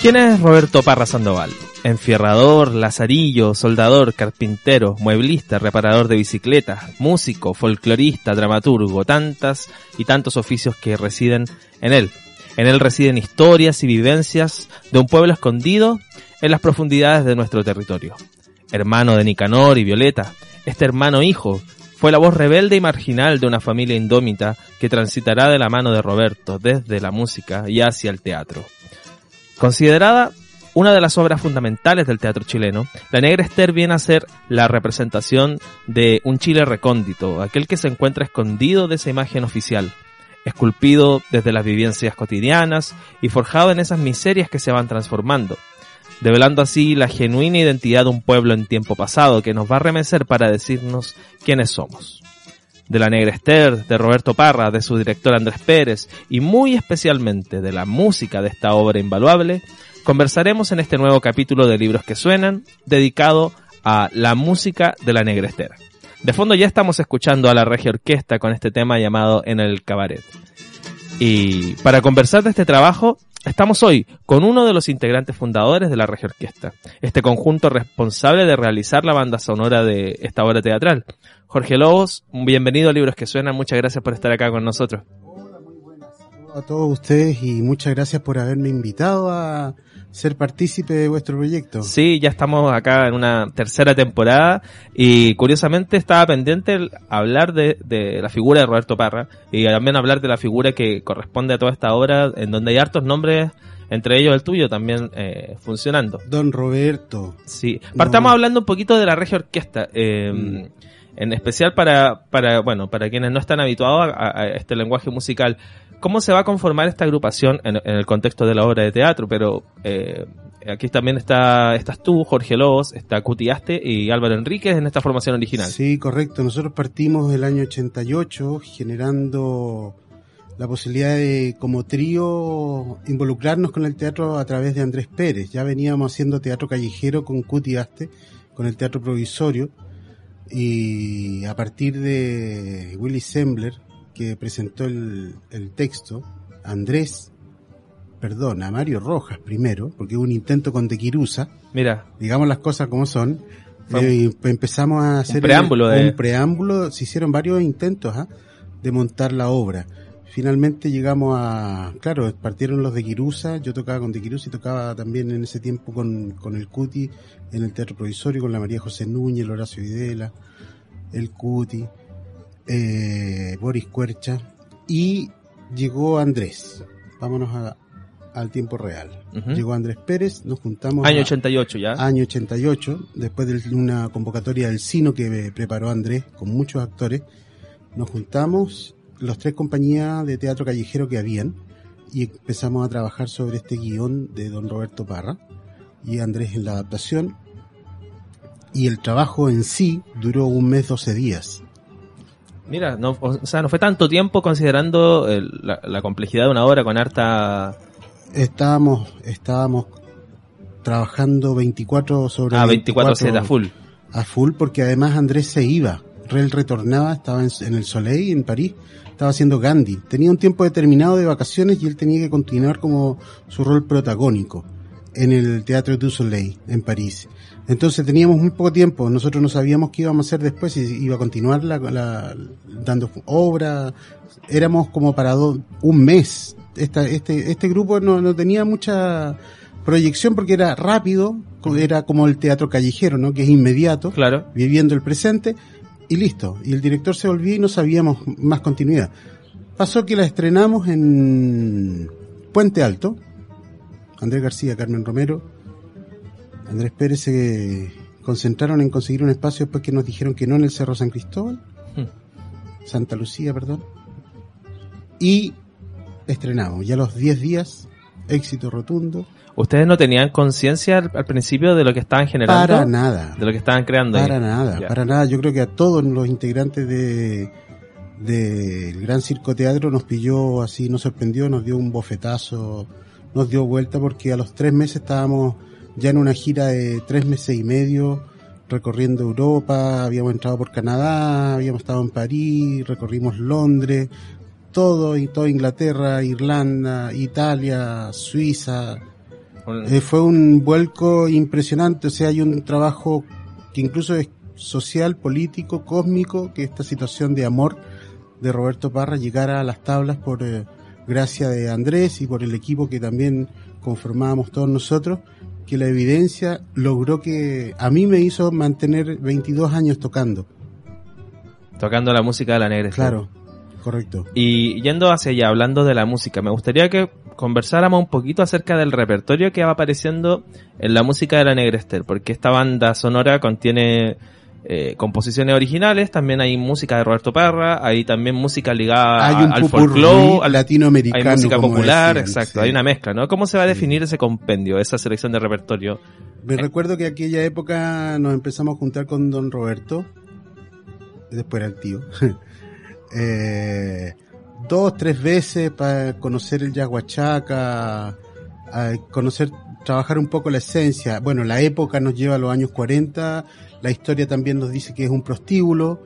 ¿Quién es Roberto Parra Sandoval? Enfierrador, lazarillo, soldador, carpintero, mueblista, reparador de bicicletas, músico, folclorista, dramaturgo, tantas y tantos oficios que residen en él. En él residen historias y vivencias de un pueblo escondido en las profundidades de nuestro territorio. Hermano de Nicanor y Violeta, este hermano hijo fue la voz rebelde y marginal de una familia indómita que transitará de la mano de Roberto desde la música y hacia el teatro. Considerada una de las obras fundamentales del teatro chileno, La Negra Esther viene a ser la representación de un Chile recóndito, aquel que se encuentra escondido de esa imagen oficial, esculpido desde las vivencias cotidianas y forjado en esas miserias que se van transformando, develando así la genuina identidad de un pueblo en tiempo pasado que nos va a remecer para decirnos quiénes somos de La Negra Esther, de Roberto Parra, de su director Andrés Pérez y muy especialmente de la música de esta obra invaluable, conversaremos en este nuevo capítulo de Libros que Suenan, dedicado a la música de La Negra Esther. De fondo ya estamos escuchando a la Regia Orquesta con este tema llamado En el Cabaret. Y para conversar de este trabajo, estamos hoy con uno de los integrantes fundadores de la Regia Orquesta, este conjunto responsable de realizar la banda sonora de esta obra teatral. Jorge Lobos, bienvenido a Libros que Suenan, muchas gracias por estar acá con nosotros. Hola, muy buenas. a todos ustedes y muchas gracias por haberme invitado a ser partícipe de vuestro proyecto. Sí, ya estamos acá en una tercera temporada y curiosamente estaba pendiente el hablar de, de, la figura de Roberto Parra y también hablar de la figura que corresponde a toda esta obra en donde hay hartos nombres entre ellos el tuyo también eh, funcionando. Don Roberto. Sí, partamos no. hablando un poquito de la regia orquesta. Eh, mm. En especial para, para, bueno, para quienes no están habituados a, este lenguaje musical cómo se va a conformar esta agrupación en, en el contexto de la obra de teatro, pero eh, aquí también está estás tú, Jorge Lobos, está Cutiaste y Álvaro Enríquez en esta formación original. Sí, correcto. Nosotros partimos del año 88 generando la posibilidad de, como trío, involucrarnos con el teatro a través de Andrés Pérez. Ya veníamos haciendo teatro callejero con Cutiaste, con el teatro provisorio, y a partir de Willy Sembler, que presentó el, el, texto, Andrés, perdón, a Mario Rojas primero, porque hubo un intento con Tequirusa. Mira. Digamos las cosas como son. Eh, empezamos a hacer un preámbulo, un, de... un preámbulo, se hicieron varios intentos ¿eh? de montar la obra. Finalmente llegamos a, claro, partieron los de Quirusa, yo tocaba con de Quirusa y tocaba también en ese tiempo con, con el Cuti en el Teatro Provisorio, con la María José Núñez, el Horacio Videla, el Cuti eh, Boris Cuercha y llegó Andrés. Vámonos a, al tiempo real. Uh -huh. Llegó Andrés Pérez, nos juntamos. Año 88 ya. Año 88, después de una convocatoria del Sino que preparó Andrés con muchos actores. Nos juntamos los tres compañías de teatro callejero que habían y empezamos a trabajar sobre este guion de don Roberto Parra y Andrés en la adaptación. Y el trabajo en sí duró un mes, 12 días. Mira, no, o sea, no fue tanto tiempo considerando el, la, la, complejidad de una obra con harta... Estábamos, estábamos trabajando 24 sobre... Ah, 24, 24 a full. A full porque además Andrés se iba. Él retornaba, estaba en, en, el Soleil, en París, estaba haciendo Gandhi. Tenía un tiempo determinado de vacaciones y él tenía que continuar como su rol protagónico en el Teatro du Soleil, en París. Entonces teníamos muy poco tiempo, nosotros no sabíamos qué íbamos a hacer después, si iba a continuar la, la, dando obra, éramos como para do, un mes. Esta, este, este grupo no, no tenía mucha proyección porque era rápido, era como el teatro callejero, ¿no? Que es inmediato, claro. viviendo el presente y listo. Y el director se volvió y no sabíamos más continuidad. Pasó que la estrenamos en Puente Alto, Andrés García, Carmen Romero, Andrés Pérez se concentraron en conseguir un espacio después que nos dijeron que no en el Cerro San Cristóbal. Santa Lucía, perdón. Y estrenamos. Ya los 10 días, éxito rotundo. ¿Ustedes no tenían conciencia al, al principio de lo que estaban generando? Para nada. De lo que estaban creando. ahí? Para nada, para nada. Yo creo que a todos los integrantes de del Gran Circo Teatro nos pilló así, nos sorprendió, nos dio un bofetazo, nos dio vuelta porque a los tres meses estábamos ya en una gira de tres meses y medio recorriendo Europa, habíamos entrado por Canadá, habíamos estado en París, recorrimos Londres, todo y toda Inglaterra, Irlanda, Italia, Suiza, Eh, fue un vuelco impresionante, o sea, hay un trabajo que incluso es social, político, cósmico, que esta situación de amor de Roberto Parra llegara a las tablas por eh, gracia de Andrés y por el equipo que también conformábamos todos nosotros, que la evidencia logró que a mí me hizo mantener 22 años tocando. Tocando la música de la negra. Claro, correcto. Y yendo hacia allá, hablando de la música, me gustaría que conversáramos un poquito acerca del repertorio que va apareciendo en la música de la Negrester, porque esta banda sonora contiene eh, composiciones originales, también hay música de Roberto Parra, hay también música ligada hay un al folclore, al- hay latinoamericano. música como popular, decían, exacto, sí. hay una mezcla, ¿no? ¿Cómo se va a definir ese compendio, esa selección de repertorio? Me recuerdo que aquella época nos empezamos a juntar con don Roberto, después era el tío, eh, dos, tres veces para conocer el yaguachaca, a conocer, trabajar un poco la esencia. Bueno, la época nos lleva a los años 40, la historia también nos dice que es un prostíbulo,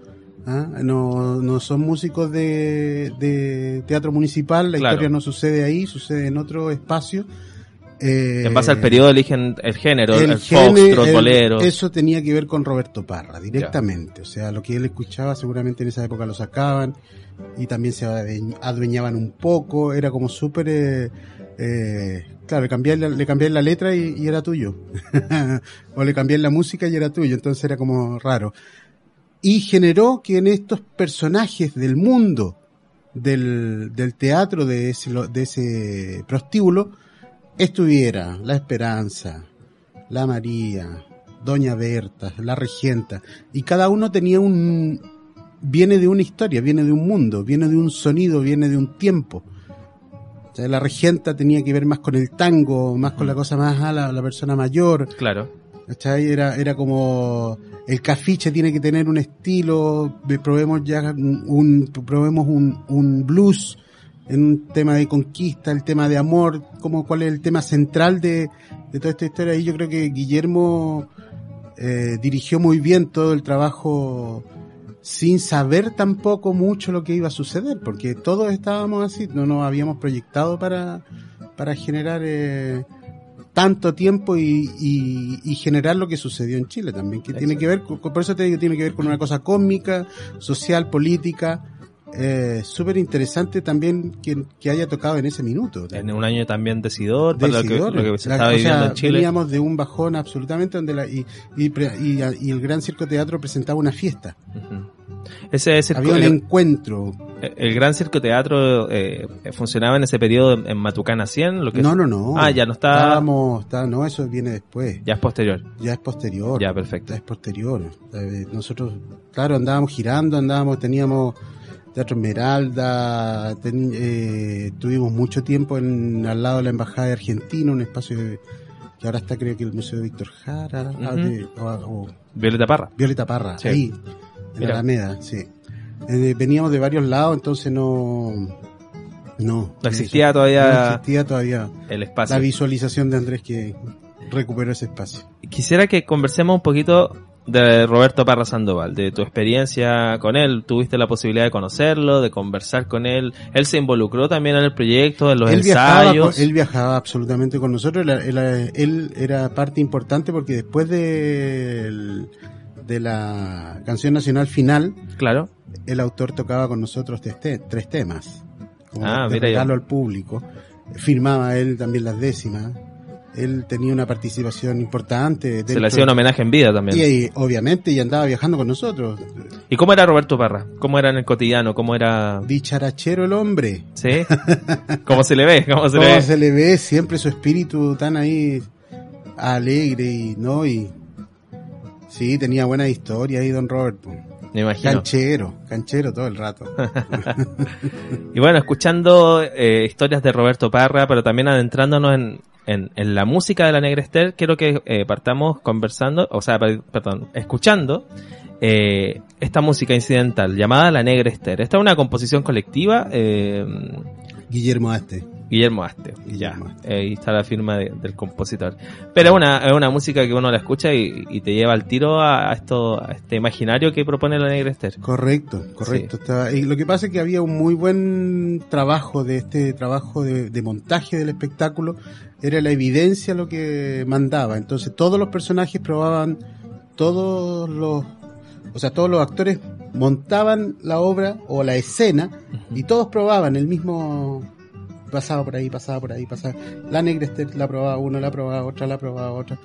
¿ah? no, no son músicos de, de teatro municipal, la Claro. historia no sucede ahí, sucede en otro espacio. Eh, En base al periodo eligen el género, el, gene- foxtrot, el- bolero. Eso tenía que ver con Roberto Parra, directamente. O sea, lo que él escuchaba seguramente en esa época lo sacaban y también se adueñ- adueñaban un poco. Era como súper... eh, eh, claro, le cambié la, le cambié la letra y, era tuyo. o le cambié la música y era tuyo. Entonces era como raro. Y generó que en estos personajes del mundo del, del teatro, de ese, de ese prostíbulo, estuviera la Esperanza, la María, Doña Berta, la Regenta, y cada uno tenía un, viene de una historia, viene de un mundo, viene de un sonido, viene de un tiempo. O sea, la Regenta tenía que ver más con el tango, más con la cosa más a la, la persona mayor, Claro. ¿cachai? Era, era como el cafiche tiene que tener un estilo, probemos ya un, un- probemos un, un blues en un tema de conquista, el tema de amor, como cuál es el tema central de, de toda esta historia. Y yo creo que Guillermo eh, dirigió muy bien todo el trabajo sin saber tampoco mucho lo que iba a suceder, porque todos estábamos así, no nos habíamos proyectado para, para generar eh, tanto tiempo y, y, y generar lo que sucedió en Chile también, que tiene que ver, por eso te digo, tiene que ver con una cosa cósmica, social, política, eh, súper interesante también que, que haya tocado en ese minuto. En un año también decidor, para lo que, lo que se La- estaba viviendo sea, en Chile. Veníamos de un bajón absolutamente donde la, y, y, y, y el Gran Circo Teatro presentaba una fiesta. Ujú. Ese circo- Había un encuentro. el Gran Circo Teatro eh, funcionaba en ese periodo en, en Matucana 100, lo que No, no, no. Ah, ya no está- Estábamos, está, no, eso viene después. ya es posterior. Ya es posterior. Ya, perfecto. Ya es posterior. Eh, Nosotros, claro, andábamos girando, andábamos, teníamos Teatro Esmeralda, teni- eh, tuvimos mucho tiempo en, al lado de la Embajada de Argentina, un espacio de- que ahora está creo que el Museo de Víctor Jara, ah, de- o, o Violeta Parra. Violeta Parra, Sí. ahí, en Mira. Alameda, sí. Eh, veníamos de varios lados, entonces no... No, No existía todavía no existía todavía el espacio. la visualización de Andrés que recuperó ese espacio. Quisiera que conversemos un poquito de Roberto Parra Sandoval, de tu experiencia con él. Tuviste la posibilidad de conocerlo, de conversar con él. Él se involucró también en el proyecto, en los él viajaba, ensayos. con- él viajaba absolutamente con nosotros. Él, él- él era parte importante porque después de, el- de la canción nacional final, Claro. el autor tocaba con nosotros tres, te- tres temas. Como Ah, mira al público. Firmaba él también las décimas. Él tenía una participación importante. Se le hacía un homenaje en vida también. Y, obviamente, y andaba viajando con nosotros. ¿Y cómo era Roberto Parra? ¿Cómo era en el cotidiano? ¿Cómo era...? Dicharachero el hombre. ¿Sí? ¿Cómo se le ve? ¿Cómo se le ve? se le ve siempre su espíritu tan ahí alegre y no y sí tenía buena historia ahí don Robert po. me imagino. Canchero, canchero todo el rato. y bueno, escuchando eh, historias de Roberto Parra, pero también adentrándonos en, en, en la música de la Negra Esther, quiero que eh, partamos conversando, o sea, per- perdón, escuchando eh, esta música incidental llamada La Negra Esther. Esta es una composición colectiva, eh, Guillermo Aste. Guillermo Aste. Guillermo Aste. Eh, ahí está la firma de- del compositor. Pero es una, es una música que uno la escucha y, y te lleva al tiro a, a esto, a este imaginario que propone la Negra Esther. Correcto, correcto. Y lo que pasa es que había un muy buen trabajo de este trabajo de, de montaje del espectáculo. Era la evidencia lo que mandaba. Entonces todos los personajes probaban, todos los, o sea, todos los actores montaban la obra o la escena y todos probaban el mismo pasaba por ahí, pasaba por ahí, pasaba. La negra Esther la probaba uno, la probaba otra, la probaba otra.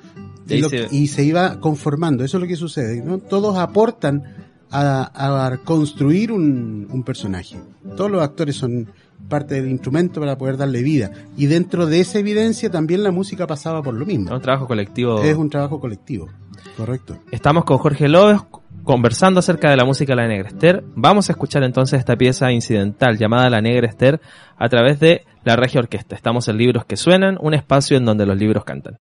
Y ahí Y, lo- se- y se iba conformando, eso es lo que sucede, ¿no? Todos aportan a, a construir un, un personaje. Todos los actores son parte del instrumento para poder darle vida. Y dentro de esa evidencia también la música pasaba por lo mismo. Es un trabajo colectivo. Es un trabajo colectivo, correcto. Estamos con Jorge López conversando acerca de la música de la Negra Esther. Vamos a escuchar entonces esta pieza incidental llamada La Negra Esther a través de la Regia Orquesta. Estamos en Libros que Suenan, un espacio en donde los libros cantan.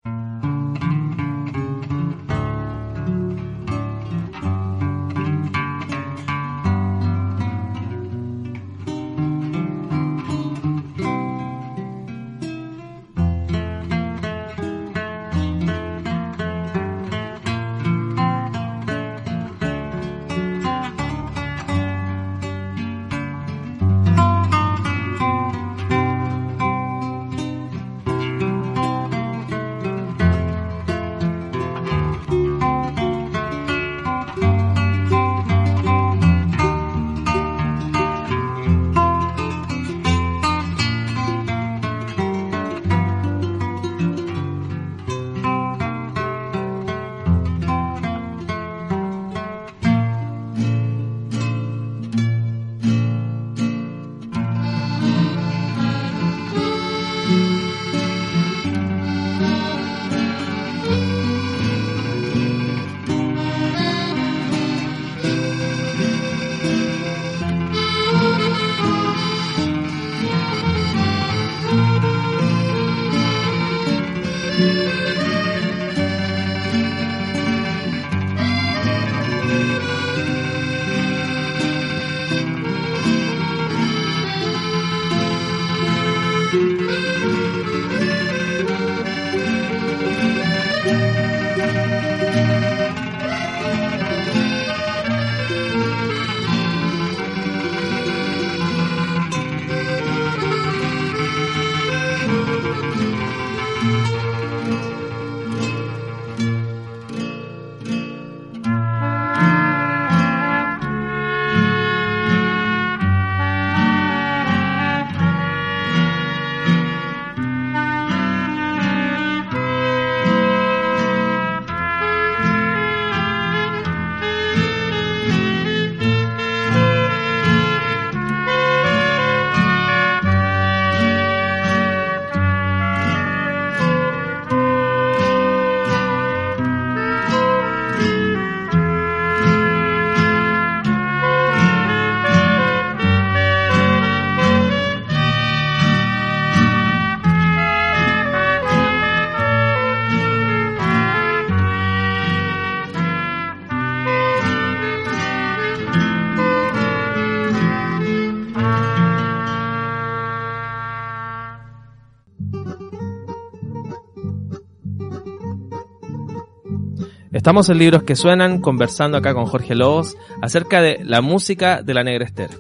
Estamos en Libros que Suenan conversando acá con Jorge Lobos acerca de la música de la Negra Esther.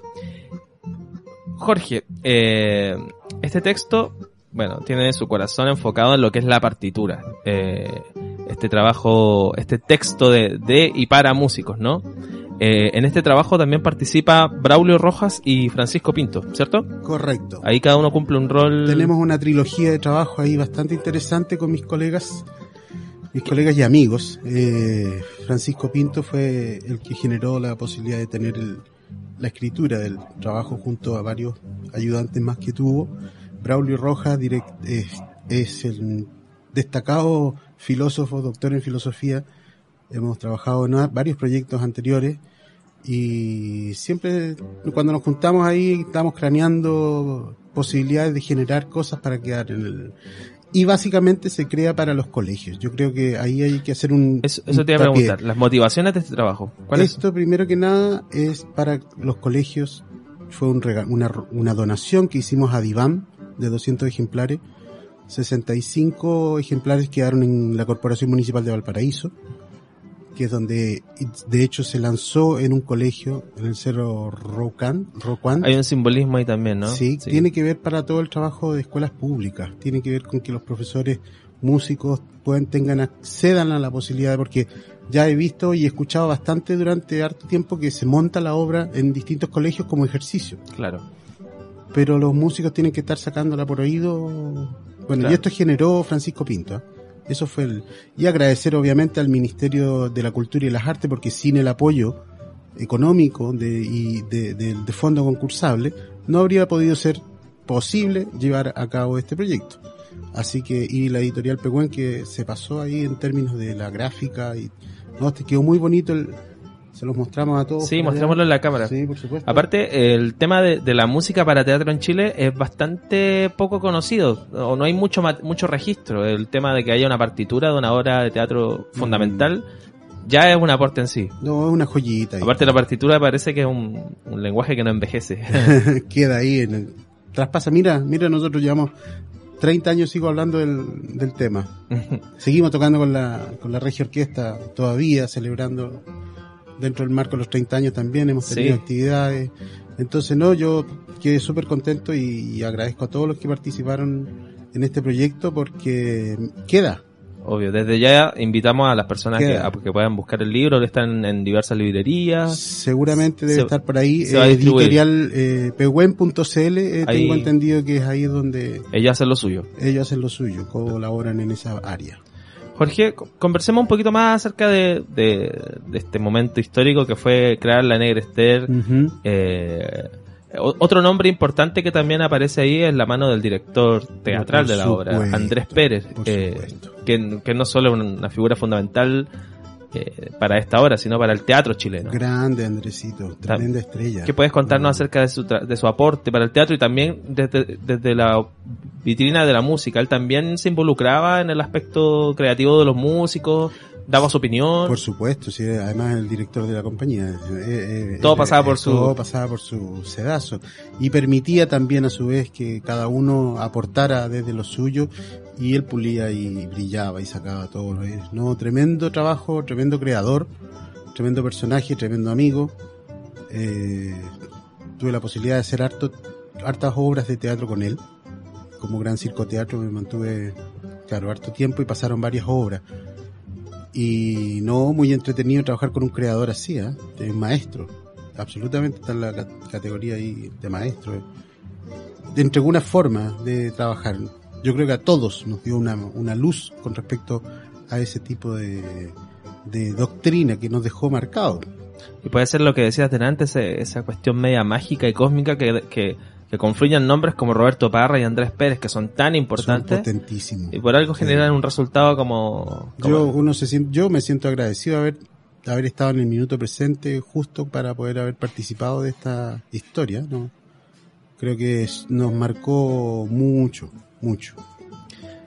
Jorge, eh, este texto, bueno, tiene su corazón enfocado en lo que es la partitura. Eh, este trabajo, este texto de, de y para músicos, ¿no? Eh, en este trabajo también participa Braulio Rojas y Francisco Pinto, ¿cierto? Correcto. Ahí cada uno cumple un rol. Tenemos una trilogía de trabajo ahí bastante interesante con mis colegas, mis colegas y amigos. Eh, Francisco Pinto fue el que generó la posibilidad de tener el- la escritura del trabajo junto a varios ayudantes más que tuvo. Braulio Rojas es, el destacado filósofo, doctor en filosofía. Hemos trabajado en varios proyectos anteriores Y siempre cuando nos juntamos ahí estamos craneando posibilidades de generar cosas para quedar en el... Y básicamente se crea para los colegios. Yo creo que ahí hay que hacer un... Eso, eso te iba a preguntar, las motivaciones de este trabajo. ¿Cuáles Esto primero que nada es para los colegios. Fue un una, una donación que hicimos a Divam de 200 ejemplares. 65 ejemplares quedaron en la Corporación Municipal de Valparaíso, que es donde de hecho se lanzó en un colegio en el Cerro Rocan, Rocuán. Hay un simbolismo ahí también, ¿no? Sí, tiene que ver para todo el trabajo de escuelas públicas, tiene que ver con que los profesores músicos puedan, tengan, accedan a la posibilidad, porque ya he visto y he escuchado bastante durante harto tiempo que se monta la obra en distintos colegios como ejercicio, Claro. pero los músicos tienen que estar sacándola por oído. Bueno, Claro. y esto generó Francisco Pinto. ¿eh? Eso fue el, y agradecer obviamente al Ministerio de la Cultura y las Artes, porque sin el apoyo económico de, y de, de- de fondo concursable, no habría podido ser posible llevar a cabo este proyecto. Así que, y la editorial Pehuen que se pasó ahí en términos de la gráfica y, no, te quedó muy bonito el, se los mostramos a todos. Sí, mostrémoslo en la cámara. Sí, por supuesto. Aparte, el tema de, de la música para teatro en Chile es bastante poco conocido, o no hay mucho mucho registro. El tema de que haya una partitura de una obra de teatro fundamental ya es un aporte en sí. No, es una joyita. ahí. Aparte, la partitura parece que es un, un lenguaje que no envejece. queda ahí en el traspasa. Mira, mira, nosotros llevamos 30 años sigo hablando del, del tema. Seguimos tocando con la, con la Regia Orquesta todavía, celebrando dentro del marco de los 30 años también, hemos tenido Sí. actividades. Entonces, no, yo quedé súper contento y, agradezco a todos los que participaron en este proyecto porque queda. Obvio, desde ya invitamos a las personas que, a que puedan buscar el libro, están en diversas librerías. Seguramente debe Se- estar por ahí. eh, editorial eh, pehuen.cl, eh, tengo entendido que es ahí donde Ellos hacen lo suyo. ellos hacen lo suyo, colaboran en esa área. Jorge, co- conversemos un poquito más acerca de, de- de este momento histórico que fue crear la Negra Esther. Eh, otro nombre importante que también aparece ahí es la mano del director teatral Por de la obra, Andrés Pérez, eh, que, que no solo es una figura fundamental eh, para esta obra, sino para el teatro chileno. Grande Andresito, tremenda estrella. ¿Qué puedes contarnos acerca de su, tra- de su aporte para el teatro y también desde, desde la vitrina de la música? Él también se involucraba en el aspecto creativo de los músicos, daba su opinión. Por supuesto, sí, además el director de la compañía. eh, eh, Todo pasaba por su- Todo pasaba por su sedazo. Y permitía también a su vez que cada uno aportara desde lo suyo y él pulía y brillaba y sacaba todo. lo que- No, tremendo trabajo, tremendo creador, tremendo personaje, tremendo amigo. Eh, tuve la posibilidad de hacer harto, hartas obras de teatro con él. Como Gran Circo Teatro me mantuve, claro, harto tiempo y pasaron varias obras. Y no, muy entretenido trabajar con un creador así, ¿eh? de maestro. Absolutamente está en la ca- categoría ahí de maestro. De entregó una forma de trabajar. Yo creo que a todos nos dio una, una luz con respecto a ese tipo de, de doctrina que nos dejó marcado. Y puede ser lo que decías delante, ese- esa cuestión media mágica y cósmica que, que, que confluyen nombres como Roberto Parra y Andrés Pérez, que son tan Son importantes, potentísimos. y por algo generan un resultado como... como- Yo, uno se siente, yo me siento agradecido de haber, de haber estado en el minuto presente justo para poder haber participado de esta historia, ¿no? Creo que nos marcó mucho, mucho.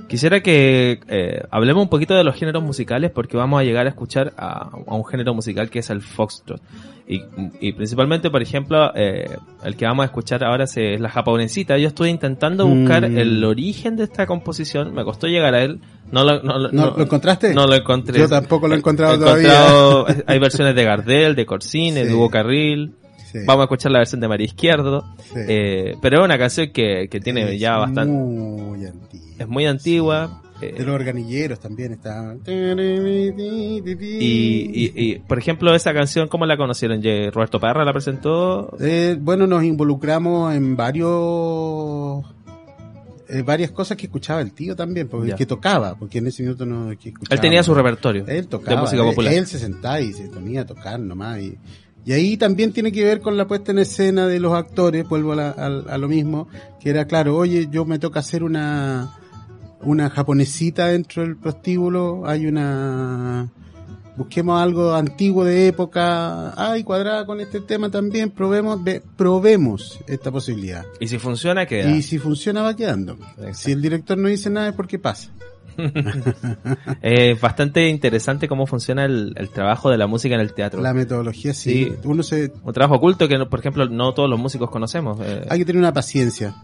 Quisiera que eh, hablemos un poquito de los géneros musicales porque vamos a llegar a escuchar a, a un género musical que es el foxtrot. Y, y principalmente, por ejemplo, eh, el que vamos a escuchar ahora es, es la japonesita. Yo estuve intentando buscar Mm. el origen de esta composición, me costó llegar a él. No lo, no, lo- ¿No, no- lo encontraste? No lo encontré. Yo tampoco lo he encontrado He todavía. encontrado- hay versiones de Gardel, de Corsini, Sí. de Hugo Carril. Sí, Vamos a escuchar la versión de María Izquierdo. sí. Eh, pero es una canción que, que tiene Es ya bastante... Muy antigua. Es muy antigua. eh, De los organilleros también está. Y, y, y, por ejemplo, esa canción, ¿cómo la conocieron? ¿Roberto Parra la presentó? Eh, bueno, nos involucramos en varios. eh, varias cosas que escuchaba el tío también, porque Ya. que tocaba, porque en ese minuto no. que Él escuchaba- tenía su repertorio Él tocaba, de música él- popular. Él, se sentaba y se ponía a tocar nomás. Y, y ahí también tiene que ver con la puesta en escena de los actores, vuelvo a, la- a- a lo mismo, que era claro, oye, yo me toca hacer una, una japonesita dentro del prostíbulo, hay una, busquemos algo antiguo de época, ay, cuadrada con este tema también, probemos, ve- probemos esta posibilidad. Y si funciona, queda. Y si funciona va quedando. Exacto. Si el director no dice nada es porque pasa. Es bastante interesante cómo funciona el, el trabajo de la música en el teatro. La metodología sí. Sí. Uno se, Un trabajo oculto que, por ejemplo, no todos los músicos conocemos. Eh, hay que tener una paciencia.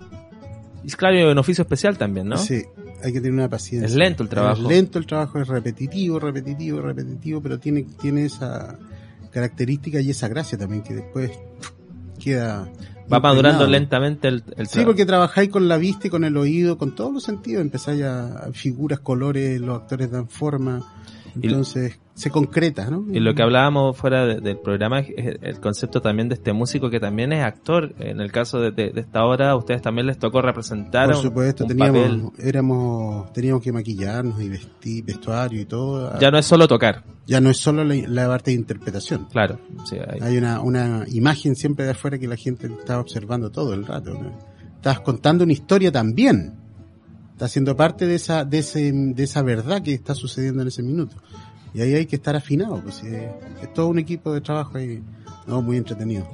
y claro, un oficio especial también, ¿no? Sí, hay que tener una paciencia. Es lento el trabajo. Es lento el trabajo, es repetitivo, repetitivo, repetitivo, pero tiene, tiene esa característica y esa gracia también que después queda... Va madurando lentamente el, el Sí, porque trabajáis con la vista y con el oído, con todos los sentidos, empezáis a figuras, colores, los actores dan forma, Y- entonces se concreta, ¿no? Y lo que hablábamos fuera de- del programa es el concepto también de este músico que también es actor. En el caso de, de- de esta obra, a ustedes también les tocó representar Por supuesto, un teníamos, papel. éramos, teníamos que maquillarnos y vestir, vestuario y todo. Ya no es solo tocar, Ya no es solo la, la parte de interpretación. claro. Sí, hay- Hay una, una imagen siempre de afuera que la gente estaba observando todo el rato. ¿no? Estás contando una historia también. Estás siendo parte de esa, de ese, de esa verdad que está sucediendo en ese minuto. Y ahí hay que estar afinado, pues eh, es todo un equipo de trabajo ahí, no, muy entretenido.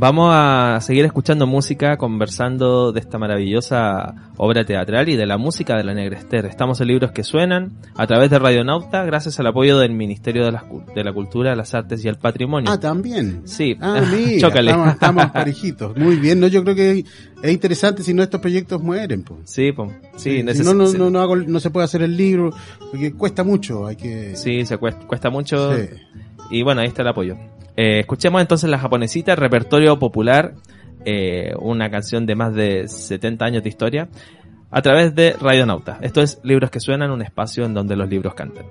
Vamos a seguir escuchando música, conversando de esta maravillosa obra teatral y de la música de la Negrester. Estamos en Libros que Suenan a través de Radionauta, gracias al apoyo del Ministerio de, las de la Cultura, las Artes y el Patrimonio. Ah, también. Sí, Ah, mira, chócale. estamos, estamos parejitos. Muy bien, no, yo creo que es interesante si no estos proyectos mueren. Pues. Sí, po. sí, si no, no, no, no, hago- no se puede hacer el libro, porque cuesta mucho, hay que... sí, se cuesta, cuesta mucho. Sí. Y bueno, ahí está el apoyo. Eh, escuchemos entonces La Japonesita, repertorio popular, eh, una canción de más de 70 años de historia, a través de Radionauta. Esto es Libros que Suenan, un espacio en donde los libros cantan.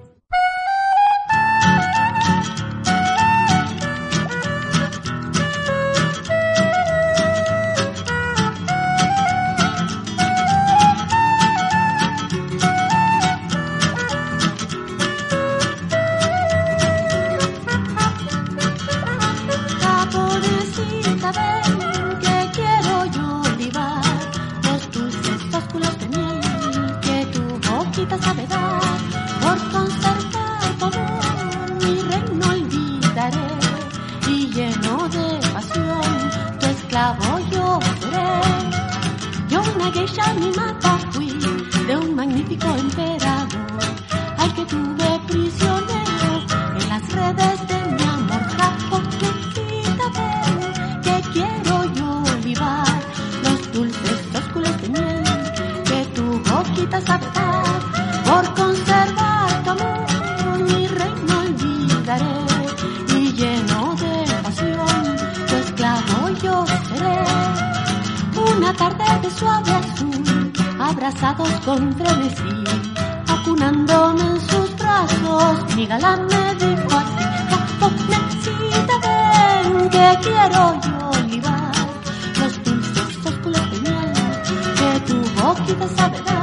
Que tu boquita sabe dar,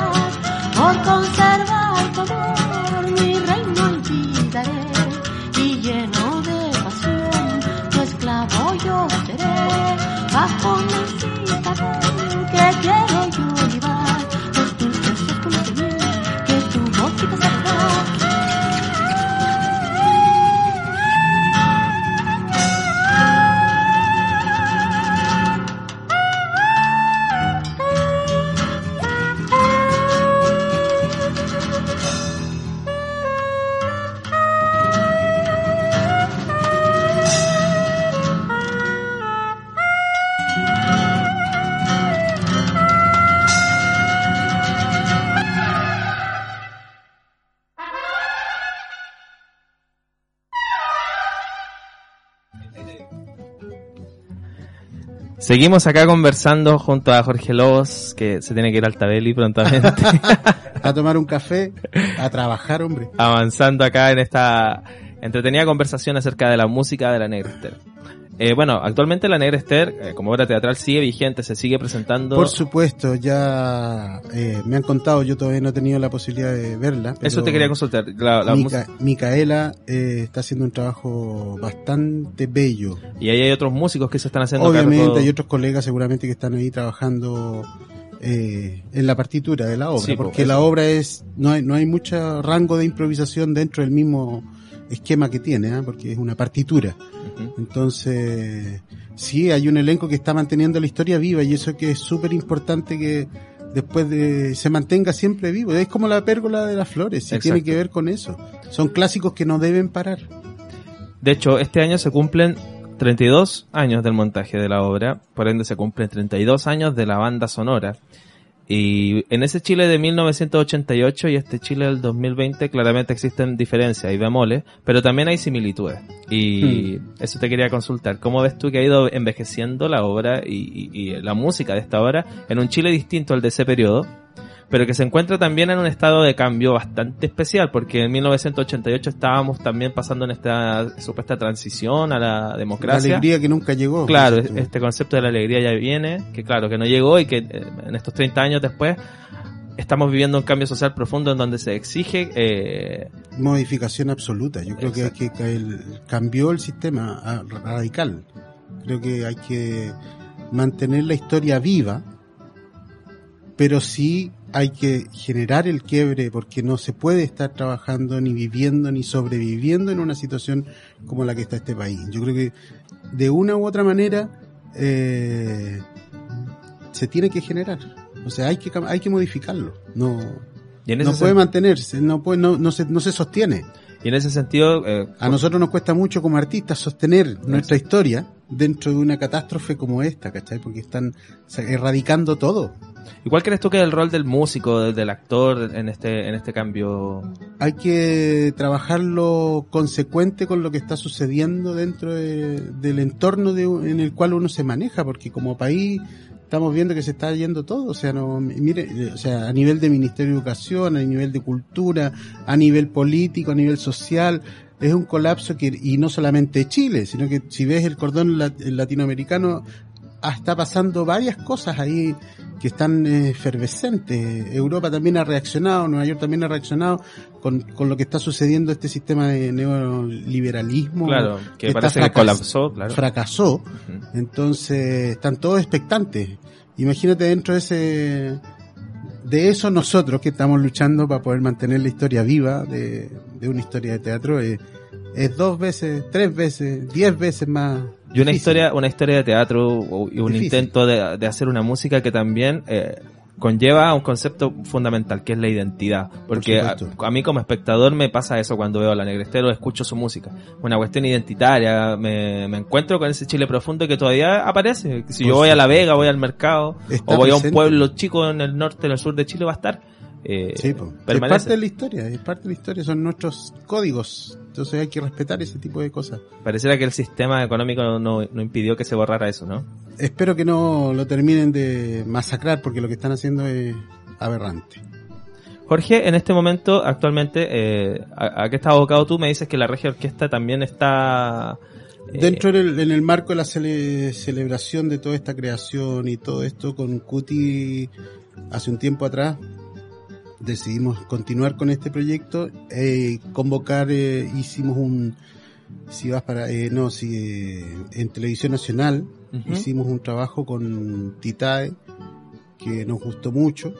Seguimos acá conversando junto a Jorge Lobos, que se tiene que ir al Tabeli prontamente, A tomar un café, a trabajar, hombre. avanzando acá en esta entretenida conversación acerca de la música de la Negra Esther. Eh, bueno, actualmente la Negra Esther, eh, como obra teatral, sigue vigente, se sigue presentando. Por supuesto, ya eh, me han contado, yo todavía no he tenido la posibilidad de verla. Eso te quería consultar. La, la Mica- Micaela eh, está haciendo un trabajo bastante bello. y ahí hay otros músicos que se están haciendo Obviamente cargo- hay otros colegas seguramente que están ahí trabajando eh, en la partitura de la obra, Sí, po, porque eso. la obra es no hay no hay mucho rango de improvisación dentro del mismo esquema que tiene, ¿ah? porque es una partitura. Entonces, sí, hay un elenco que está manteniendo la historia viva y eso que es súper importante que después de se mantenga siempre vivo. Es como la pérgola de las flores, Exacto. tiene que ver con eso. Son clásicos que no deben parar. De hecho, este año se cumplen 32 años del montaje de la obra, por ende se cumplen 32 años de la banda sonora. Y en ese Chile de 1988 y este Chile del 2020 claramente existen diferencias y bemoles, pero también hay similitudes. Y eso te quería consultar. ¿Cómo ves tú que ha ido envejeciendo la obra y, y- y la música de esta obra en un Chile distinto al de ese periodo? Pero que se encuentra también en un estado de cambio bastante especial, porque en 1988 estábamos también pasando en esta supuesta transición a la La democracia. alegría que nunca llegó. Claro, este concepto de la alegría ya viene, que claro, que no llegó y que eh, en estos 30 años después estamos viviendo un cambio social profundo en donde se exige eh, modificación absoluta. Yo creo que, hay que el- cambió el sistema a- radical. Creo que hay que mantener la historia viva, pero sí hay que generar el quiebre porque no se puede estar trabajando ni viviendo ni sobreviviendo en una situación como la que está este país. Yo creo que de una u otra manera eh, se tiene que generar. O sea, hay que hay que modificarlo. No no puede mantenerse, no puede, no, no se, no se sostiene. Y en ese sentido eh, A nosotros nos cuesta mucho como artistas sostener nuestra historia dentro de una catástrofe como esta, ¿cachai? Porque están erradicando todo. ¿y cuál crees tú que es el rol del músico, del, del actor en este en este cambio? Hay que trabajarlo consecuente con lo que está sucediendo dentro de- del entorno de- en el cual uno se maneja, porque como país estamos viendo que se está yendo todo, o sea, no, mire, o sea, a nivel de Ministerio de Educación, a nivel de cultura, a nivel político, a nivel social, es un colapso que, y no solamente Chile, sino que si ves el cordón lat- latinoamericano, está pasando varias cosas ahí que están eh, efervescentes. Europa también ha reaccionado, Nueva York también ha reaccionado con, con lo que está sucediendo este sistema de neoliberalismo. Claro, que parece que fracas- colapsó, claro. Fracasó. Entonces, están todos expectantes. Imagínate dentro de ese, de eso nosotros que estamos luchando para poder mantener la historia viva de, de una historia de teatro, eh, es dos veces, tres veces, diez veces más. Y una difícil. historia, una historia de teatro y un Difícil. intento de, de hacer una música que también eh, conlleva un concepto fundamental que es la identidad. Porque a, mí como espectador me pasa eso cuando veo a la Negrestero, escucho su música. Una cuestión identitaria, me, me encuentro con ese Chile profundo que todavía aparece. Si Por yo voy a La. Vega, voy al mercado, o voy a un pueblo chico en el norte, en el sur de Chile, va a estar. Eh, Sí, po. es parte de la historia, es parte de la historia, son nuestros códigos. Entonces hay que respetar ese tipo de cosas. Pareciera que el sistema económico no, no impidió que se borrara eso, ¿no? Espero que no lo terminen de masacrar porque lo que están haciendo es aberrante. Jorge, en este momento, actualmente, eh, ¿a, a qué estás abocado tú? Me dices que la regia orquesta también está... eh, Dentro del en el marco de la cele- celebración de toda esta creación y todo esto con Cuti hace un tiempo atrás decidimos continuar con este proyecto, eh, convocar, eh, hicimos un, si vas para, eh, no, si eh, en Televisión Nacional hicimos un trabajo con Titae que nos gustó mucho,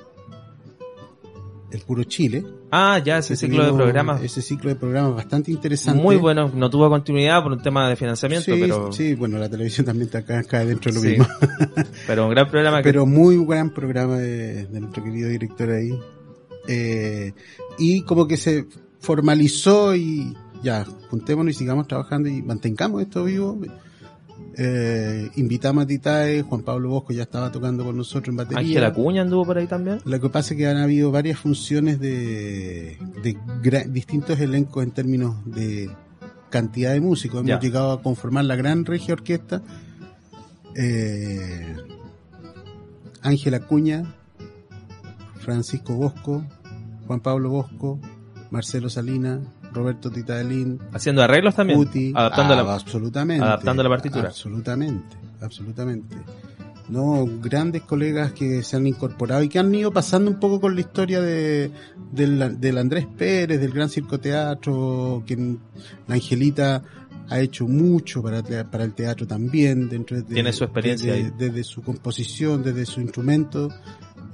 el puro Chile. Ah, ya, ese ciclo de programas. Ese ciclo de programas bastante interesante. Muy bueno, no tuvo continuidad por un tema de financiamiento, Sí, pero, sí, bueno, la televisión también está acá, cae dentro de lo Sí. mismo. pero un gran programa que... Pero muy gran programa de, de nuestro querido director ahí. Eh, y como que se formalizó y ya, juntémonos y sigamos trabajando y mantengamos esto vivo. Eh, invitamos a Titae, Juan Pablo Bosco ya estaba tocando con nosotros en batería. Ángela Cuña anduvo por ahí también. Lo que pasa es que han habido varias funciones de, de distintos elencos en términos de cantidad de músicos. Hemos Ya. llegado a conformar la gran regia orquesta. Eh, Ángela Cuña, Francisco Bosco, Juan Pablo Bosco, Marcelo Salina, Roberto Titadelín, Haciendo arreglos también. Cuti, adaptando ah, la... absolutamente, adaptando la partitura. Absolutamente, absolutamente. No, grandes colegas que se han incorporado y que han ido pasando un poco con la historia de del, del Andrés Pérez, del Gran Circo Teatro, que la Angelita ha hecho mucho para, el teatro también, dentro de, Tiene su experiencia desde su composición, desde su instrumento.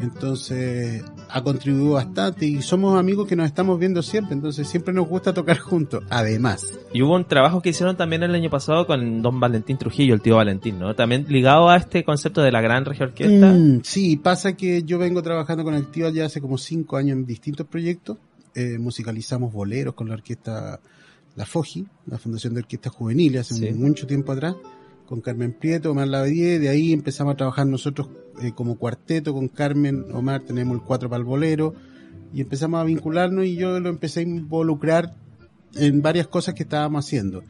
Entonces ha contribuido bastante y somos amigos que nos estamos viendo siempre, entonces siempre nos gusta tocar juntos. Además, Y hubo un trabajo que hicieron también el año pasado con Don Valentín Trujillo, el tío Valentín, ¿no? También ligado a este concepto de la gran regia orquesta. Mm, sí, pasa que yo vengo trabajando con el tío ya hace como cinco años en distintos proyectos. Eh, musicalizamos boleros con la orquesta La Foji, la Fundación de Orquestas Juveniles, hace Sí. mucho tiempo atrás, con Carmen Prieto, Omar Lavadier. De ahí empezamos a trabajar nosotros eh, como cuarteto con Carmen, Omar, tenemos el cuatro para el bolero. Y empezamos a vincularnos y yo lo empecé a involucrar en varias cosas que estábamos haciendo.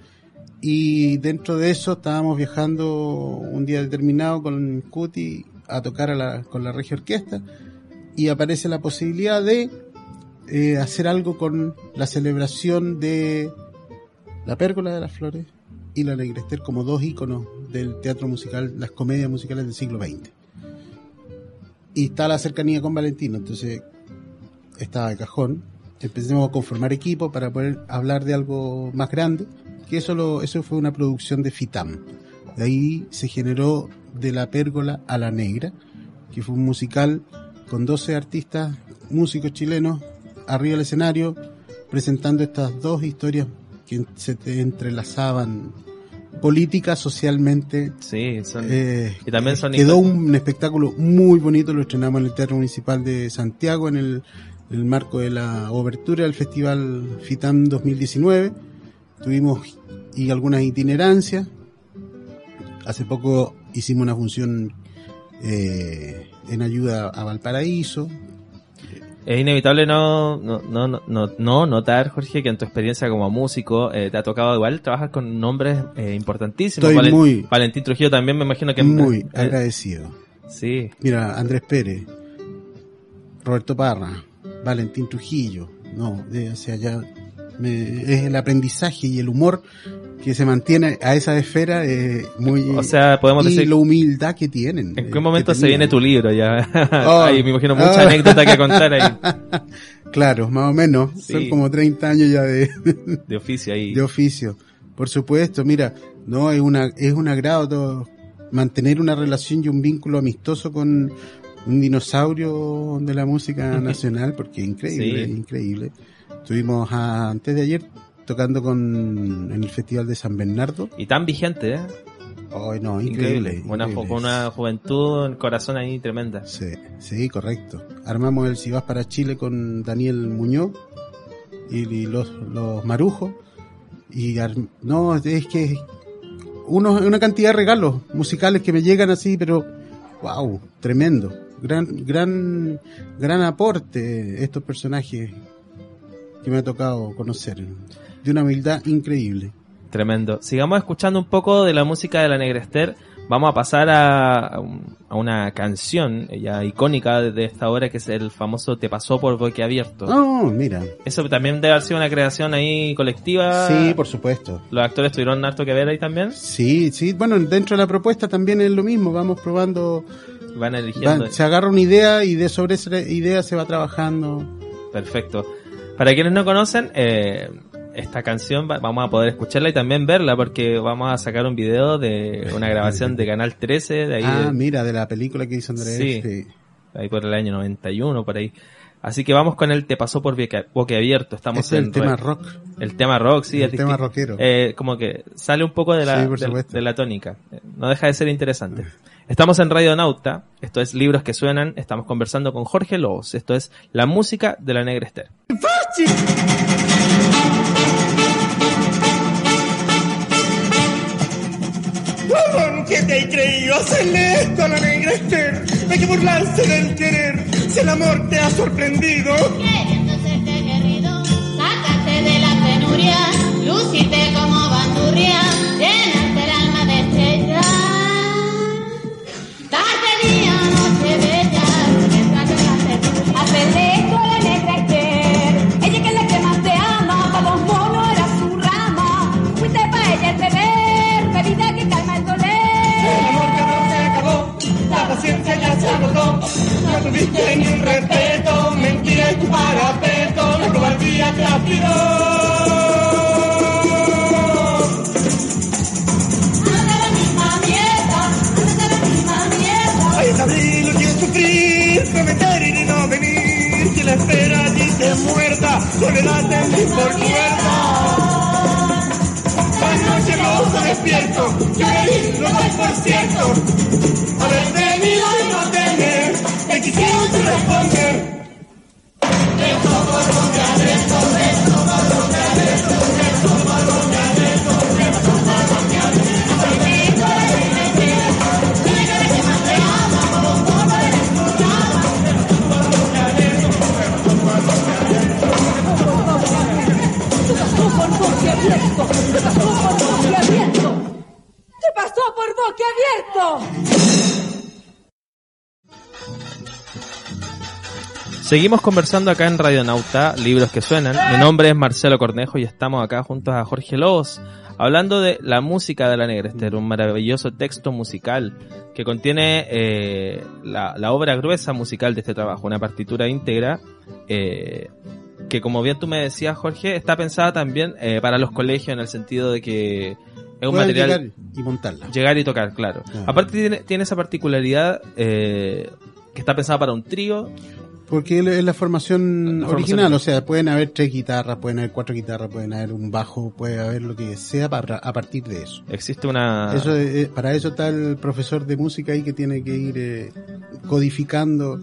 Y dentro de eso estábamos viajando un día determinado con Cuti a tocar con la regia orquesta y aparece la posibilidad de eh, hacer algo con la celebración de la pérgola de las flores y la Negrester como dos íconos del teatro musical, las comedias musicales del siglo XX. Y está la cercanía con Valentino, entonces estaba de cajón. Empecemos a conformar equipo para poder hablar de algo más grande, que eso, lo, eso fue una producción de FITAM. De ahí se generó de la pérgola a la negra, que fue un musical con 12 artistas, músicos chilenos, arriba del escenario, presentando estas dos historias que se te entrelazaban política, socialmente. Sí, son... Eh, Y también son quedó un espectáculo muy bonito, lo estrenamos en el Teatro Municipal de Santiago en el, en el marco de la obertura del Festival FITAM 2019. Tuvimos y algunas itinerancias. Hace poco hicimos una función eh, en ayuda a Valparaíso. Es inevitable no, no, no, no, no, no notar, Jorge, que en tu experiencia como músico eh, te ha tocado igual trabajar con nombres eh, importantísimos. Estoy muy- Valentín Trujillo también me imagino que... Muy eh, agradecido. Sí, Mira, Andrés Pérez, Roberto Parra, Valentín Trujillo, no, o sea, ya me- es el aprendizaje y el humor que se mantiene a esa esfera eh, muy o sea, podemos y decir... la humildad que tienen. ¿En eh, qué momento se viene tu libro ya? Oh. Ay, me imagino mucha Ah. anécdota que contar ahí Claro, más o menos, Sí. son como 30 años ya de, de oficio ahí. de oficio. Por supuesto, mira, no es una es un agrado todo- mantener una relación y un vínculo amistoso con un dinosaurio de la música nacional, porque es increíble, Sí. increíble. Estuvimos a- antes de ayer tocando con en el Festival de San Bernardo. Y tan vigente, ¿eh? Ay, no, Increíble. increíble. Una, increíble. juventud, un corazón ahí tremenda. Sí, sí, correcto. Armamos el Si vas para Chile con Daniel Muñoz y, y los, los marujos. Y no, es que uno, una cantidad de regalos musicales que me llegan así, pero wow, tremendo. Gran, gran, gran aporte estos personajes que me ha tocado conocer. De una humildad increíble. Tremendo. Sigamos escuchando un poco de la música de la Negrester. Vamos a pasar a, a un- a una canción ya icónica de, esta obra que es el famoso Te pasó por boquiabierto. Oh, mira. Eso también debe haber sido una creación ahí colectiva. Sí, por supuesto. Los actores tuvieron harto que ver ahí también. Sí, sí, bueno, dentro de la propuesta también es lo mismo, vamos probando, Van eligiendo. va- se agarra una idea y de sobre esa idea se va trabajando. Perfecto. Para quienes no conocen, eh, esta canción va- vamos a poder escucharla y también verla porque vamos a sacar un video de una grabación de Canal 13 de ahí, ah, de- mira, de la película que hizo Andrés. Sí. sí. ahí por el año 91 por ahí. Así que vamos con el Te pasó por Boque Abierto. Estamos es en el tema re- rock. El tema rock, sí. El es tema rockero. Eh, como que sale un poco de la, Sí, de, de la tónica. No deja de ser interesante. Estamos en Radio Nauta. Esto es Libros que Suenan. Estamos conversando con Jorge Lobos. Esto es la música de la Negra Esther. ¿Por qué te creí hacerle esto a la negra Esther? Hay que burlarse del querer, si el amor te ha sorprendido. Queriendo serte querido, sácate de la penuria, lucite como No tuviste ni un respeto, mentira en tu parapeto, la cobardía te aspiró. Abril, no quiero sufrir, prometer y no venir, que la espera dice muerta, soledad en mi por cuerda. Anoche no se despierto, yo le di, lo doy por cierto, haber venido Seguimos conversando acá en Radionauta, libros que suenan. Mi nombre es Marcelo Cornejo y estamos acá juntos a Jorge Lobos, hablando de la música de la Negrester, un maravilloso texto musical que contiene eh, la, la obra gruesa musical de este trabajo, una partitura íntegra eh, que como bien tú me decías Jorge, está pensada también eh, para los colegios en el sentido de que es un material llegar y montarla. llegar y tocar, claro. Claro. Aparte tiene, tiene esa particularidad eh, que está pensada para un trío, Porque es la formación La original, formación. o sea, pueden haber tres guitarras, pueden haber cuatro guitarras, pueden haber un bajo, puede haber lo que sea para, a partir de eso. existe una... Eso es- para eso está el profesor de música ahí que tiene que ir eh, codificando.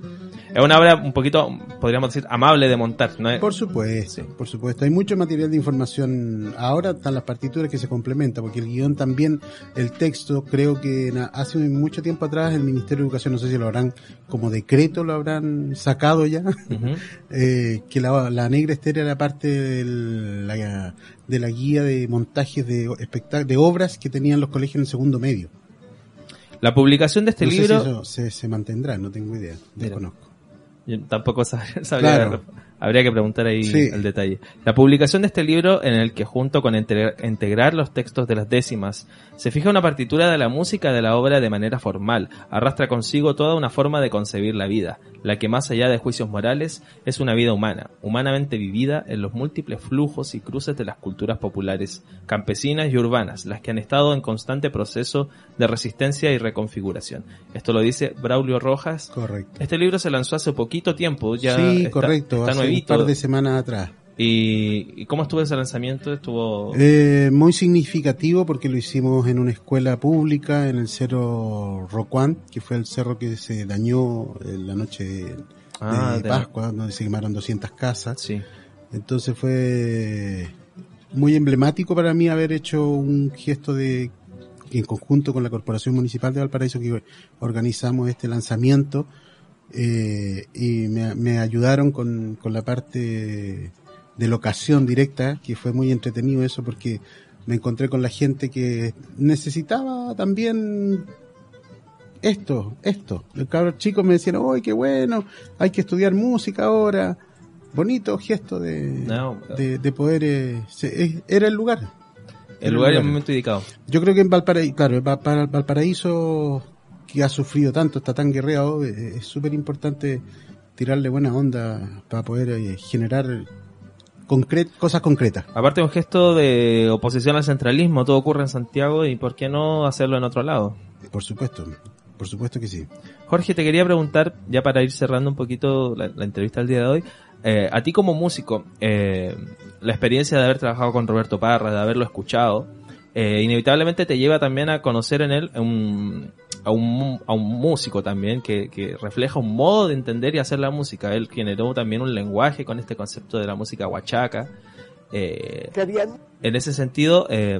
Es una obra un poquito, podríamos decir, amable de montar, ¿no? Por supuesto, Sí. por supuesto. Hay mucho material de información. Ahora están las partituras que se complementan, porque el guion también, el texto, creo que hace mucho tiempo atrás el Ministerio de Educación, no sé si lo habrán como decreto, lo habrán sacado ya, eh, que la, la negra estéreo era parte del- la, de la guía de montajes de, de obras que tenían los colegios en el segundo medio. La publicación de este no libro, sé si eso se, se mantendrá, no tengo idea, desconozco. Yo tampoco sab- sabría, Claro. Habría que preguntar ahí Sí. el detalle. La publicación de este libro, en el que junto con integra- integrar los textos de las décimas, se fija una partitura de la música de la obra de manera formal, arrastra consigo toda una forma de concebir la vida, la que más allá de juicios morales es una vida humana, humanamente vivida en los múltiples flujos y cruces de las culturas populares, campesinas y urbanas, las que han estado en constante proceso de resistencia y reconfiguración. Esto lo dice Braulio Rojas. Correcto. Este libro se lanzó hace poquito tiempo, ya sí, está, correcto, está nuevito. un par de semanas atrás. ¿Y, ¿Y cómo estuvo ese lanzamiento? Estuvo... Eh, muy significativo porque lo hicimos en una escuela pública en el cerro Rocuán, que fue el cerro que se dañó en la noche de, Ah, de de- Pascua, donde se quemaron 200 casas. Sí. Entonces fue muy emblemático para mí haber hecho un gesto de en conjunto con la Corporación Municipal de Valparaíso que organizamos este lanzamiento eh, y me, me ayudaron con, con la parte de locación directa, que fue muy entretenido eso porque me encontré con la gente que necesitaba también esto, esto. Los cabros chicos me decían, ¡ay, qué bueno! Hay que estudiar música ahora. Bonito gesto de, No. de, de poder... eh, se- eh, era el lugar. El lugar y el momento indicado. Yo creo que en Valparaíso, claro, Va- para Valparaíso, que ha sufrido tanto, está tan guerreado, eh, es súper importante tirarle buena onda para poder eh, generar concret cosas concretas. Aparte un gesto de oposición al centralismo, todo ocurre en Santiago y ¿por qué no hacerlo en otro lado? Por supuesto, por supuesto que sí. Jorge, te quería preguntar, ya para ir cerrando un poquito la, la entrevista del día de hoy, eh, a ti como músico, eh, la experiencia de haber trabajado con Roberto Parra, de haberlo escuchado, eh, inevitablemente te lleva también a conocer en él un- a, un, a un músico también que, que refleja un modo de entender y hacer la música. Él generó también un lenguaje con este concepto de la música huachaca. Eh, en ese sentido, eh,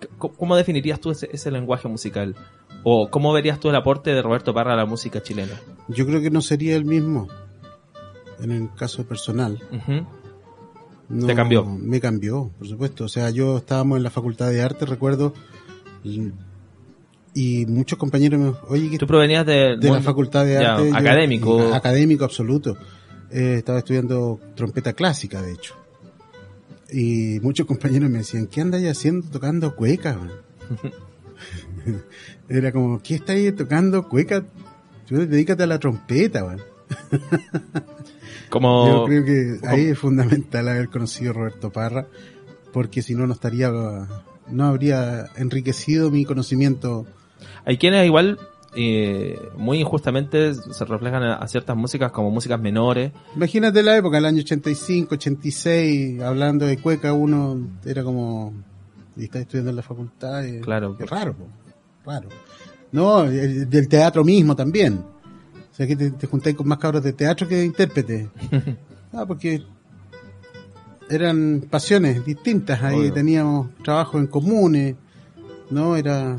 c- ¿cómo definirías tú ese, ese lenguaje musical? ¿O cómo verías tú el aporte de Roberto Parra a la música chilena? Yo creo que no sería el mismo en el caso personal. No, ¿Te cambió? Me cambió, por supuesto. O sea, yo estábamos en la facultad de arte, recuerdo, y- muchos compañeros me oye, ¿qué Tú provenías de, de la facultad de ya, arte. yo- académico. académico absoluto. Eh, estaba estudiando trompeta clásica, de hecho. Y muchos compañeros me decían, ¿qué andáis haciendo tocando cueca? man?" Era como, ¿qué estáis tocando cueca? Tú dedícate a la trompeta, man". como Yo creo que ahí es fundamental haber conocido a Roberto Parra, porque si no, no estaría, no habría enriquecido mi conocimiento. Hay quienes igual y muy injustamente se reflejan a, ciertas músicas como músicas menores. Imagínate la época, el año 85, 86, hablando de cueca, uno era como, y está estudiando en la facultad, y- Claro. Qué raro, raro. No, el- del teatro mismo también. O sea, que te, te juntáis con más cabros de teatro que de intérprete. ah, porque eran pasiones distintas, ahí Obvio. teníamos trabajos en comunes, ¿no? Era,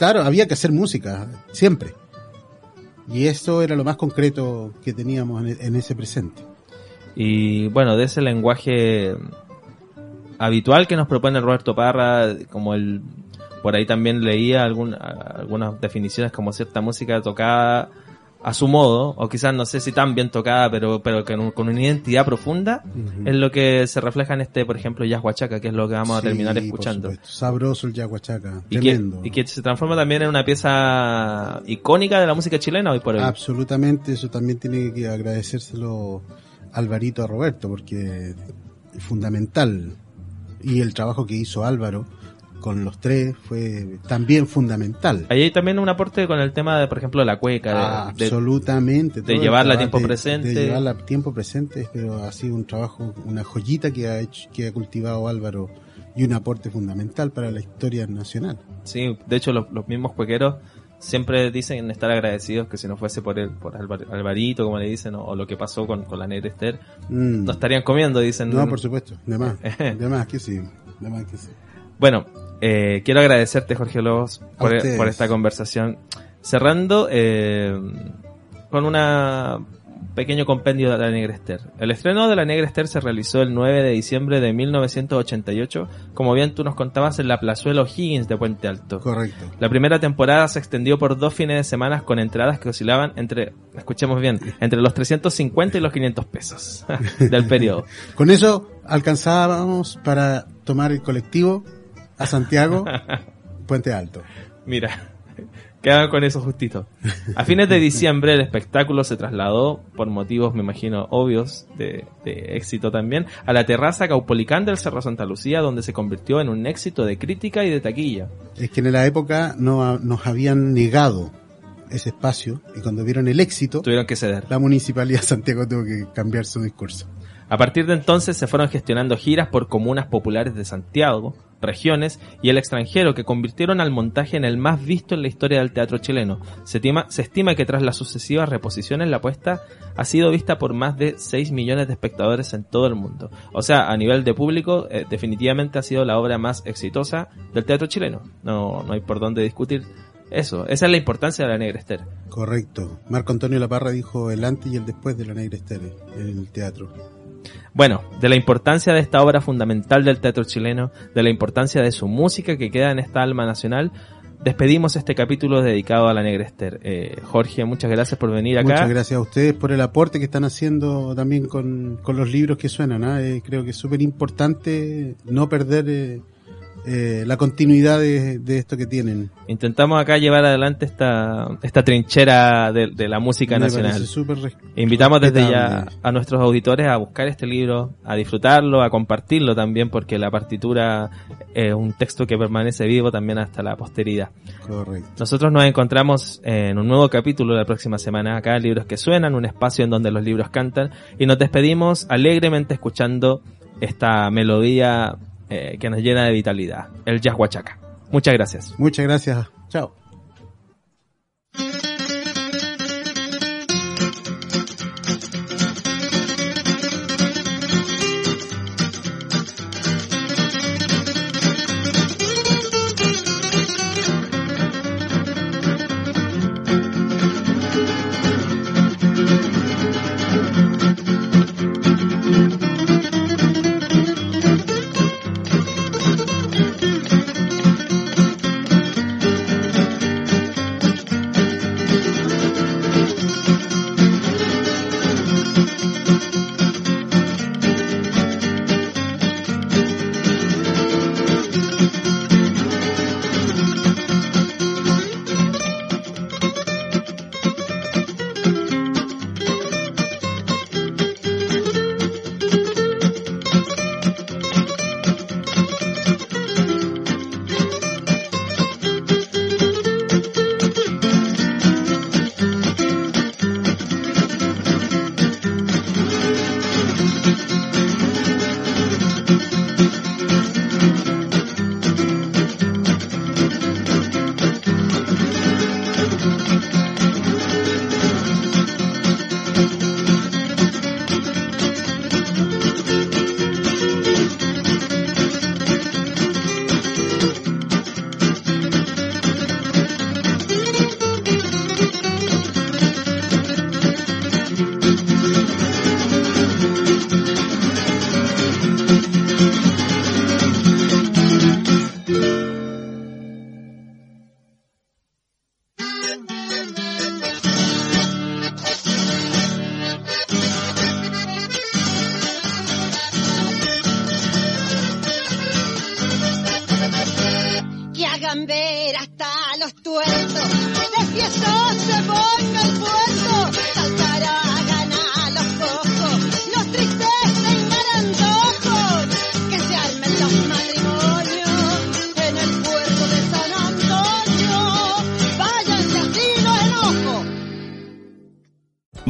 claro, había que hacer música, siempre. Y eso era lo más concreto que teníamos en, en ese presente. Y bueno, de ese lenguaje habitual que nos propone Roberto Parra, como el por ahí también leía algún- algunas definiciones como cierta música tocada a su modo, o quizás no sé si tan bien tocada, pero, pero con, con una identidad profunda, es lo que se refleja en este, por ejemplo, Jazz Huachaca, que es lo que vamos a terminar escuchando. Sabroso el yaguachaca, Y que, tremendo. y que se transforma también en una pieza icónica de la música chilena hoy por hoy. Absolutamente, eso también tiene que agradecérselo Alvarito a Roberto, porque es fundamental. Y el trabajo que hizo Álvaro con los tres fue también fundamental. Ahí hay también un aporte con el tema de, por ejemplo, la cueca, de- Ah, de, absolutamente. de el llevarla a tiempo de- presente. De llevarla a tiempo presente, pero ha sido un trabajo, una joyita que ha hecho, que ha cultivado Álvaro y un aporte fundamental para la historia nacional. Sí, de hecho los, los mismos cuequeros siempre dicen estar agradecidos que si no fuese por el, por Alvar- Alvarito, como le dicen, o, o lo que pasó con, con la negra Esther, Mm. no estarían comiendo, dicen. No, por supuesto, de más, de más que sí, de más que sí. Bueno, eh, quiero agradecerte, Jorge Lobos, por, esta conversación. Cerrando eh, con un pequeño compendio de la Negra Esther. El estreno de la Negra Esther se realizó el 9 de diciembre de 1988, como bien tú nos contabas, en la Plazuela O'Higgins de Puente Alto. Correcto. La primera temporada se extendió por dos fines de semana con entradas que oscilaban entre, escuchemos bien, entre los 350 y los 500 pesos del periodo. Con eso alcanzábamos para tomar el colectivo a Santiago, Puente Alto. Mira, quedaban con eso justito. A fines de diciembre el espectáculo se trasladó, por motivos me imagino obvios de, de éxito también, a la terraza Caupolicán del Cerro Santa Lucía, donde se convirtió en un éxito de crítica y de taquilla. Es que en la época no, nos habían negado ese espacio y cuando vieron el éxito, Tuvieron que ceder. la municipalidad de Santiago tuvo que cambiar su discurso. A partir de entonces se fueron gestionando giras por comunas populares de Santiago, regiones y el extranjero que convirtieron al montaje en el más visto en la historia del teatro chileno. Se estima, que tras las sucesivas reposiciones la apuesta ha sido vista por más de 6 millones de espectadores en todo el mundo. O sea, a nivel de público, eh, definitivamente ha sido la obra más exitosa del teatro chileno. No, no hay por dónde discutir eso. Esa es la importancia de la Negra. Correcto. Marco Antonio Laparra dijo el antes y el después de la Negra en el teatro. Bueno, de la importancia de esta obra fundamental del teatro chileno, de la importancia de su música que queda en esta alma nacional, despedimos este capítulo dedicado a la Negra Esther. Eh, Jorge, muchas gracias por venir acá. Muchas gracias a ustedes por el aporte que están haciendo también con, con los libros que suenan. ¿ah? Eh, creo que es súper importante no perder eh, eh, la continuidad de, de esto que tienen. Intentamos acá llevar adelante esta, esta trinchera de, de la música Me nacional. Invitamos desde ya a nuestros auditores a buscar este libro, a disfrutarlo, a compartirlo también, porque la partitura es un texto que permanece vivo también hasta la posteridad. Correcto. Nosotros nos encontramos en un nuevo capítulo la próxima semana acá, en Libros que Suenan, un espacio en donde los libros cantan, y nos despedimos alegremente escuchando esta melodía eh, que nos llena de vitalidad, el jazz huachaca. Muchas gracias. Muchas gracias. Chao.